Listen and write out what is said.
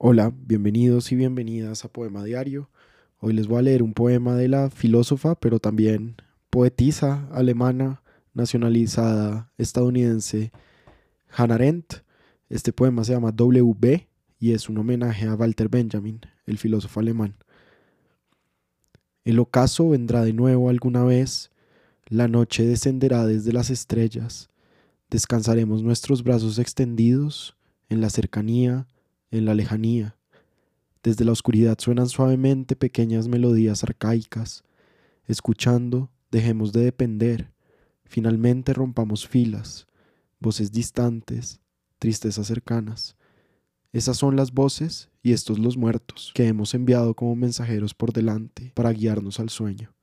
Hola, bienvenidos y bienvenidas a Poema Diario. Hoy les voy a leer un poema de la filósofa, pero también poetisa alemana, nacionalizada estadounidense, Hannah Arendt. Este poema se llama WB y es un homenaje a Walter Benjamin, el filósofo alemán. El ocaso vendrá de nuevo alguna vez, la noche descenderá desde las estrellas, descansaremos nuestros brazos extendidos en la cercanía, en la lejanía. Desde la oscuridad suenan suavemente pequeñas melodías arcaicas. Escuchando, dejemos de depender. Finalmente rompamos filas, voces distantes, tristezas cercanas. Esas son las voces y estos los muertos que hemos enviado como mensajeros por delante para guiarnos al sueño.